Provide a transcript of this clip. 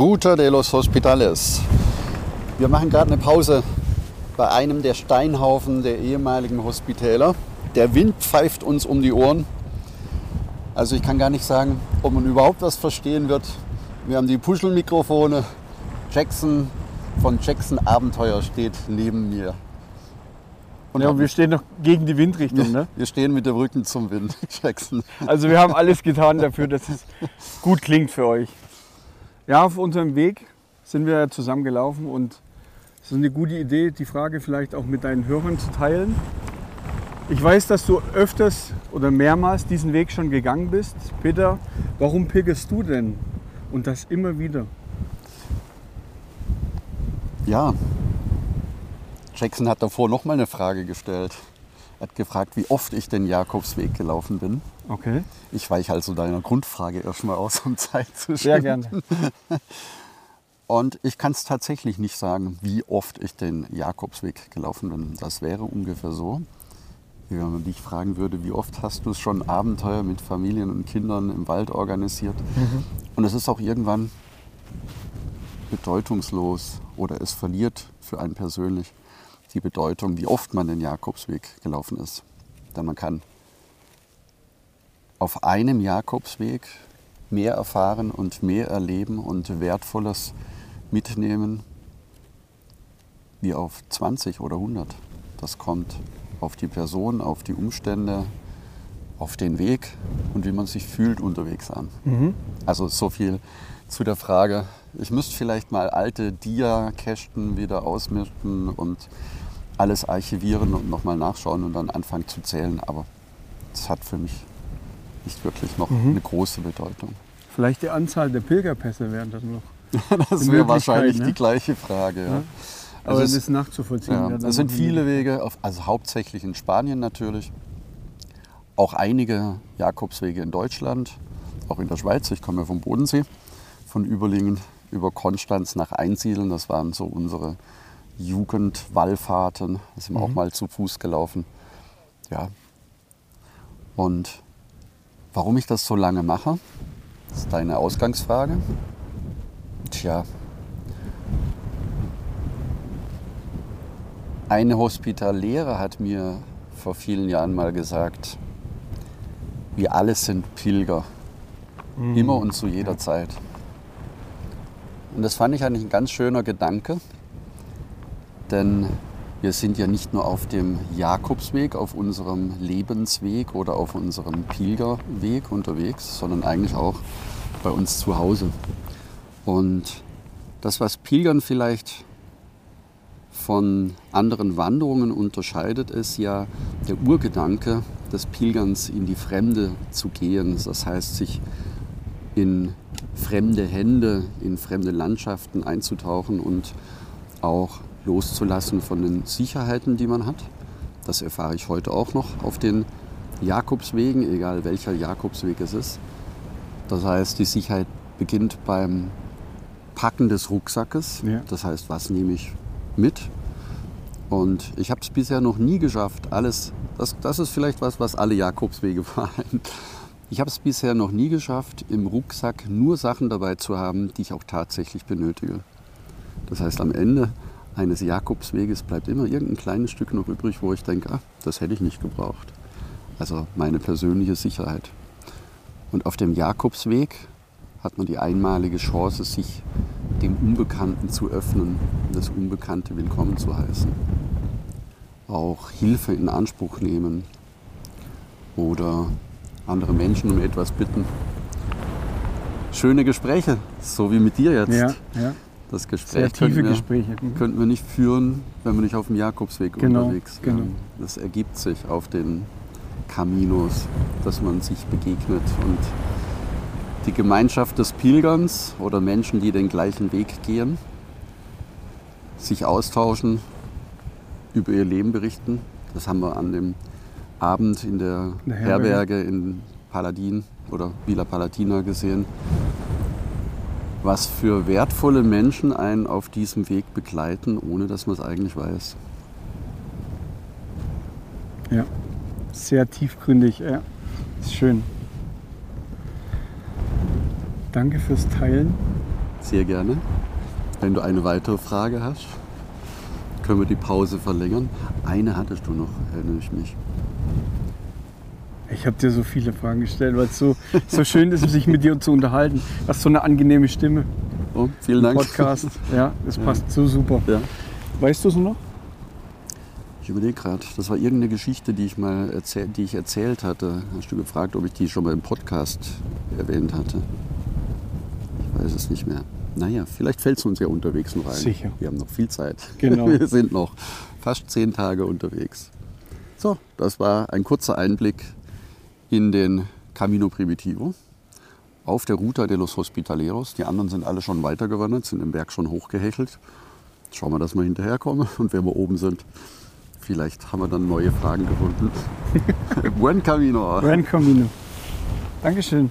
Ruta de los Hospitales. Wir machen gerade eine Pause bei einem der Steinhaufen der ehemaligen Hospitäler. Der Wind pfeift uns um die Ohren. Also ich kann gar nicht sagen, ob man überhaupt was verstehen wird. Wir haben die Puschelmikrofone. Jackson von Jackson Abenteuer steht neben mir. Und ja, wir stehen noch gegen die Windrichtung. Ne? Wir stehen mit dem Rücken zum Wind, Jackson. Also wir haben alles getan dafür, dass es gut klingt für euch. Ja, auf unserem Weg sind wir zusammen gelaufen und es ist eine gute Idee, die Frage vielleicht auch mit deinen Hörern zu teilen. Ich weiß, dass du öfters oder mehrmals diesen Weg schon gegangen bist. Peter, warum pilgerst du denn? Und das immer wieder? Ja, Jackson hat davor noch mal eine Frage gestellt. Er hat gefragt, wie oft ich den Jakobsweg gelaufen bin. Okay. Ich weiche also deiner Grundfrage erstmal aus, um Zeit zu schinden. Sehr gerne. Und ich kann es tatsächlich nicht sagen, wie oft ich den Jakobsweg gelaufen bin. Das wäre ungefähr so, wie wenn man dich fragen würde, wie oft hast du schon Abenteuer mit Familien und Kindern im Wald organisiert? Mhm. Und es ist auch irgendwann bedeutungslos oder es verliert für einen persönlich die Bedeutung, wie oft man den Jakobsweg gelaufen ist. Denn man kann auf einem Jakobsweg mehr erfahren und mehr erleben und Wertvolles mitnehmen wie auf 20 oder 100. Das kommt auf die Person, auf die Umstände, auf den Weg und wie man sich fühlt unterwegs an. Mhm. Also so viel zu der Frage. Ich müsste vielleicht mal alte Dia-Kästen wieder ausmischen und alles archivieren und nochmal nachschauen und dann anfangen zu zählen. Aber das hat für mich nicht wirklich noch mhm. eine große Bedeutung. Vielleicht die Anzahl der Pilgerpässe wären das noch. das wäre wahrscheinlich ne? die gleiche Frage. Ja. Ja. Aber also das ist nachzuvollziehen. Ja, es sind viele Wege, auf, also hauptsächlich in Spanien natürlich. Auch einige Jakobswege in Deutschland, auch in der Schweiz. Ich komme ja vom Bodensee, von Überlingen über Konstanz nach Einsiedeln. Das waren so unsere Jugendwallfahrten. Da sind wir mhm. auch mal zu Fuß gelaufen. Ja. Und warum ich das so lange mache, ist deine Ausgangsfrage. Tja. Eine Hospitallehre hat mir vor vielen Jahren mal gesagt, wir alle sind Pilger. Mhm. Immer und zu jeder Zeit. Und das fand ich eigentlich ein ganz schöner Gedanke, denn wir sind ja nicht nur auf dem Jakobsweg, auf unserem Lebensweg oder auf unserem Pilgerweg unterwegs, sondern eigentlich auch bei uns zu Hause. Und das, was Pilgern vielleicht von anderen Wanderungen unterscheidet, ist ja der Urgedanke des Pilgerns in die Fremde zu gehen. Das heißt, sich in fremde Hände, in fremde Landschaften einzutauchen und auch loszulassen von den Sicherheiten, die man hat. Das erfahre ich heute auch noch auf den Jakobswegen, egal welcher Jakobsweg es ist. Das heißt, die Sicherheit beginnt beim Packen des Rucksackes. Ja. Das heißt, was nehme ich mit? Und ich habe es bisher noch nie geschafft, alles, das, das ist vielleicht was, was alle Jakobswege vereint. Ich habe es bisher noch nie geschafft, im Rucksack nur Sachen dabei zu haben, die ich auch tatsächlich benötige. Das heißt, am Ende eines Jakobsweges bleibt immer irgendein kleines Stück noch übrig, wo ich denke, ach, das hätte ich nicht gebraucht. Also meine persönliche Sicherheit. Und auf dem Jakobsweg hat man die einmalige Chance, sich dem Unbekannten zu öffnen, das Unbekannte willkommen zu heißen. Auch Hilfe in Anspruch nehmen oder andere Menschen um etwas bitten. Schöne Gespräche, so wie mit dir jetzt. Ja, ja. Das Gespräch Sehr tiefe Gespräche. Mhm. könnten wir nicht führen, wenn wir nicht auf dem Jakobsweg genau, unterwegs wären. Genau. Das ergibt sich auf den Caminos, dass man sich begegnet und die Gemeinschaft des Pilgerns oder Menschen, die den gleichen Weg gehen, sich austauschen, über ihr Leben berichten. Das haben wir an dem Abend in der, der Herberge. Herberge in Paladin oder Villa Palatina gesehen was für wertvolle Menschen einen auf diesem Weg begleiten, ohne dass man es eigentlich weiß. Ja, sehr tiefgründig, ja. Ist schön. Danke fürs Teilen. Sehr gerne. Wenn du eine weitere Frage hast, können wir die Pause verlängern. Eine hattest du noch, erinnere ich mich. Ich habe dir so viele Fragen gestellt, weil es so, so schön ist, sich mit dir zu unterhalten. Du hast so eine angenehme Stimme. Oh, vielen Dank. Podcast. Ja, das passt so super. Ja. Weißt du es noch? Ich überlege gerade, das war irgendeine Geschichte, die ich mal erzähl, die ich erzählt hatte. Hast du gefragt, ob ich die schon mal im Podcast erwähnt hatte? Ich weiß es nicht mehr. Naja, vielleicht fällt es uns ja unterwegs noch ein. Sicher. Wir haben noch viel Zeit. Genau. Wir sind noch fast zehn Tage unterwegs. So, das war ein kurzer Einblick in den Camino Primitivo auf der Ruta de los Hospitaleros. Die anderen sind alle schon weitergewandert, sind im Berg schon hochgehechelt. Schauen wir, dass wir hinterherkommen und wenn wir oben sind, vielleicht haben wir dann neue Fragen gefunden. Buen Camino. Buen Camino. Dankeschön.